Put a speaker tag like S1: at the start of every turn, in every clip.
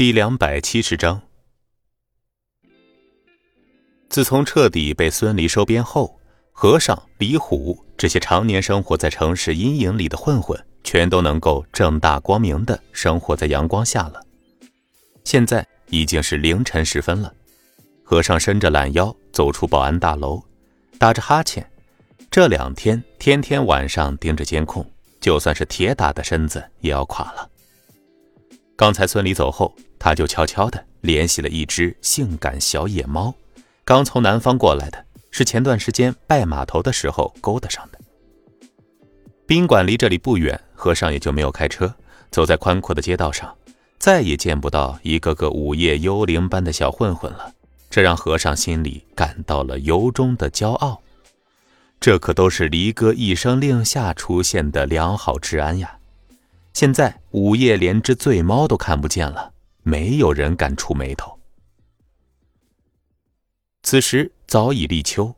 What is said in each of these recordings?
S1: 第两百七十章。自从彻底被孙离收编后，和尚李虎这些常年生活在城市阴影里的混混，全都能够正大光明的生活在阳光下了。现在已经是凌晨时分了，和尚伸着懒腰走出保安大楼，打着哈欠。这两天天天晚上盯着监控，就算是铁打的身子也要垮了。刚才孙离走后。他就悄悄地联系了一只性感小野猫，刚从南方过来的，是前段时间拜码头的时候勾搭上的。宾馆离这里不远，和尚也就没有开车，走在宽阔的街道上，再也见不到一个个午夜幽灵般的小混混了，这让和尚心里感到了由衷的骄傲。这可都是离哥一声令下出现的良好治安呀！现在午夜连只醉猫都看不见了。没有人敢触眉头。此时早已立秋，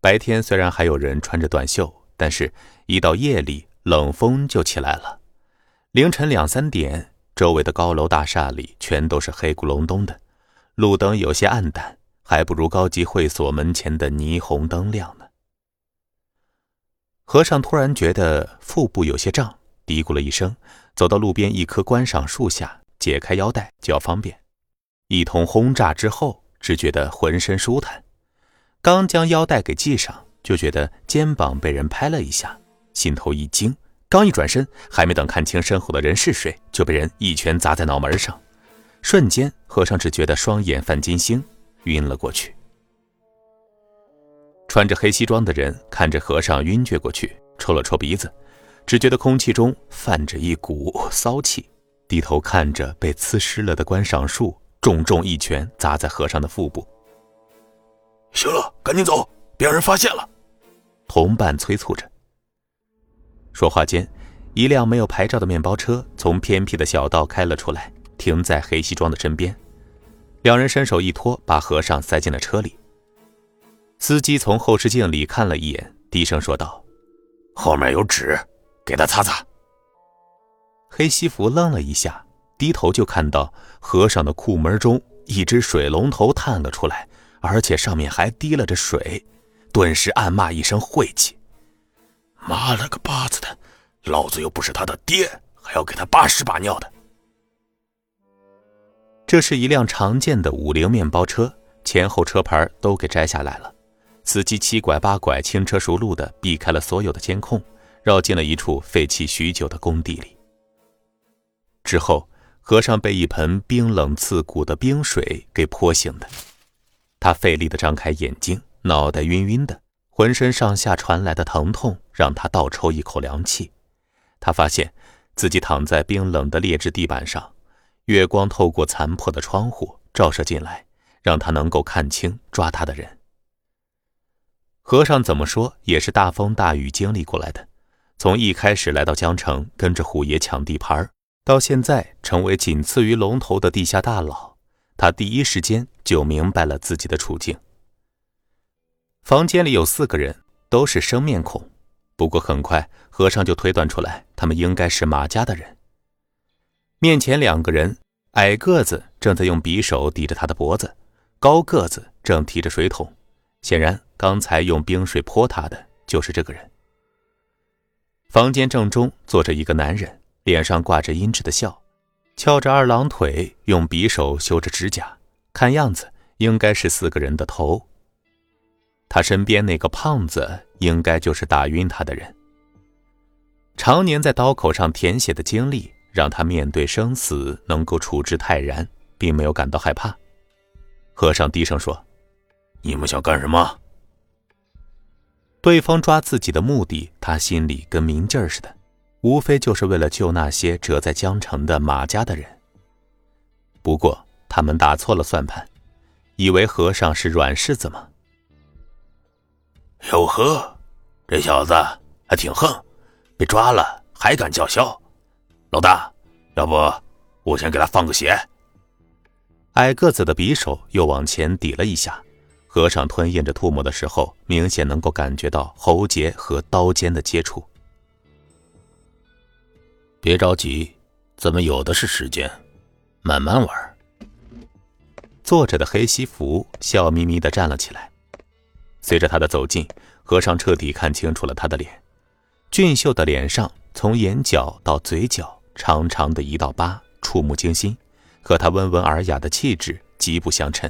S1: 白天虽然还有人穿着短袖，但是一到夜里，冷风就起来了。凌晨两三点，周围的高楼大厦里全都是黑咕隆咚的，路灯有些暗淡，还不如高级会所门前的霓虹灯亮呢。和尚突然觉得腹部有些胀，嘀咕了一声，走到路边一棵观赏树下。解开腰带就要方便，一通轰炸之后，只觉得浑身舒坦。刚将腰带给系上，就觉得肩膀被人拍了一下，心头一惊。刚一转身，还没等看清身后的人是谁，就被人一拳砸在脑门上。瞬间，和尚只觉得双眼泛金星，晕了过去。穿着黑西装的人看着和尚晕厥过去，抽了抽鼻子，只觉得空气中泛着一股骚气。低头看着被刺湿了的观赏树，重重一拳砸在和尚的腹部。
S2: 行了，赶紧走，别让人发现了。
S1: 同伴催促着。说话间，一辆没有牌照的面包车从偏僻的小道开了出来，停在黑西装的身边。两人伸手一拖，把和尚塞进了车里。司机从后视镜里看了一眼，低声说道：“
S2: 后面有纸，给他擦擦。”
S1: 黑西服愣了一下，低头就看到和尚的裤门中一只水龙头探了出来，而且上面还滴了着水，顿时暗骂一声晦气：“
S2: 妈了个巴子的，老子又不是他的爹，还要给他把屎把尿的。”
S1: 这是一辆常见的五菱面包车，前后车牌都给摘下来了，司机七拐八拐、轻车熟路的避开了所有的监控，绕进了一处废弃许久的工地里。之后，和尚被一盆冰冷刺骨的冰水给泼醒的。他费力地张开眼睛，脑袋晕晕的，浑身上下传来的疼痛让他倒抽一口凉气。他发现自己躺在冰冷的劣质地板上，月光透过残破的窗户照射进来，让他能够看清抓他的人。和尚怎么说也是大风大雨经历过来的，从一开始来到江城，跟着虎爷抢地盘到现在成为仅次于龙头的地下大佬，他第一时间就明白了自己的处境。房间里有四个人，都是生面孔，不过很快和尚就推断出来，他们应该是马家的人。面前两个人，矮个子正在用匕首抵着他的脖子，高个子正提着水桶，显然刚才用冰水泼他的就是这个人。房间正中坐着一个男人。脸上挂着阴鸷的笑，翘着二郎腿，用匕首修着指甲，看样子应该是四个人的头。他身边那个胖子，应该就是打晕他的人。常年在刀口上舔血的经历，让他面对生死能够处之泰然，并没有感到害怕。和尚低声说：“
S2: 你们想干什么？”
S1: 对方抓自己的目的，他心里跟明镜似的。无非就是为了救那些折在江城的马家的人。不过他们打错了算盘，以为和尚是软柿子吗？
S2: 哟呵，这小子还挺横，被抓了还敢叫嚣。老大，要不我先给他放个血。
S1: 矮个子的匕首又往前抵了一下，和尚吞咽着唾沫的时候，明显能够感觉到喉结和刀尖的接触。
S2: 别着急，咱们有的是时间，慢慢玩。
S1: 坐着的黑西服笑眯眯的站了起来。随着他的走近，和尚彻底看清楚了他的脸。俊秀的脸上，从眼角到嘴角，长长的一道疤，触目惊心，和他温文尔雅的气质极不相称。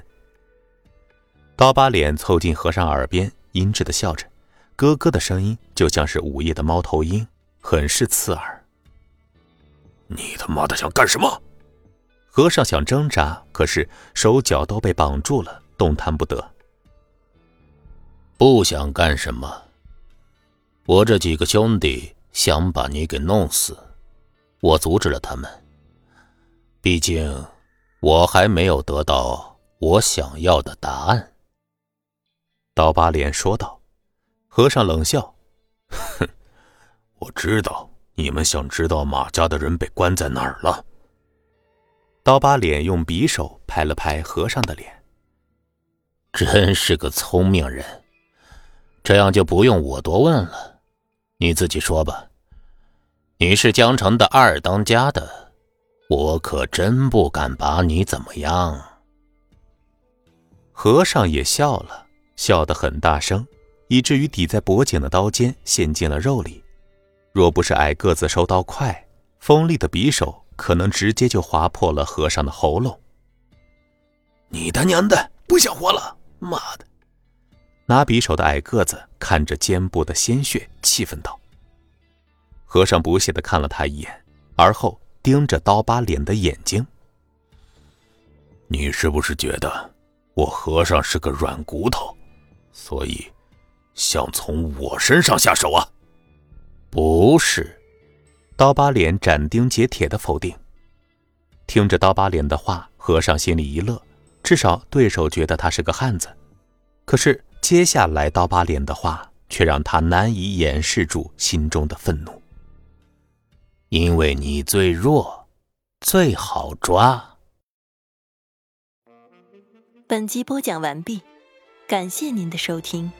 S1: 刀疤脸凑近和尚耳边，阴鸷的笑着，咯咯的声音就像是午夜的猫头鹰，很是刺耳。
S2: 你他妈的想干什么？
S1: 和尚想挣扎，可是手脚都被绑住了，动弹不得。
S3: 不想干什么？我这几个兄弟想把你给弄死，我阻止了他们。毕竟我还没有得到我想要的答案。
S1: 刀疤脸说道。和尚冷笑：“
S2: 哼，我知道你们想知道马家的人被关在哪儿了。”
S1: 刀疤脸用匕首拍了拍和尚的脸，
S3: 真是个聪明人。这样就不用我多问了，你自己说吧。你是江城的二当家的，我可真不敢把你怎么样。
S1: 和尚也笑了，笑得很大声，以至于抵在脖颈的刀尖陷进了肉里。若不是矮个子收刀快，锋利的匕首可能直接就划破了和尚的喉咙。
S2: 你他娘的不想活了！妈的！
S1: 拿匕首的矮个子看着肩部的鲜血，气愤道：“和尚不屑的看了他一眼，而后盯着刀疤脸的眼睛。
S2: 你是不是觉得我和尚是个软骨头，所以想从我身上下手啊？”
S3: 不是，
S1: 刀疤脸斩钉截铁的否定。听着刀疤脸的话，和尚心里一乐，至少对手觉得他是个汉子。可是。接下来，刀疤脸的话却让他难以掩饰住心中的愤怒。
S3: 因为你最弱，最好抓。
S4: 本集播讲完毕，感谢您的收听。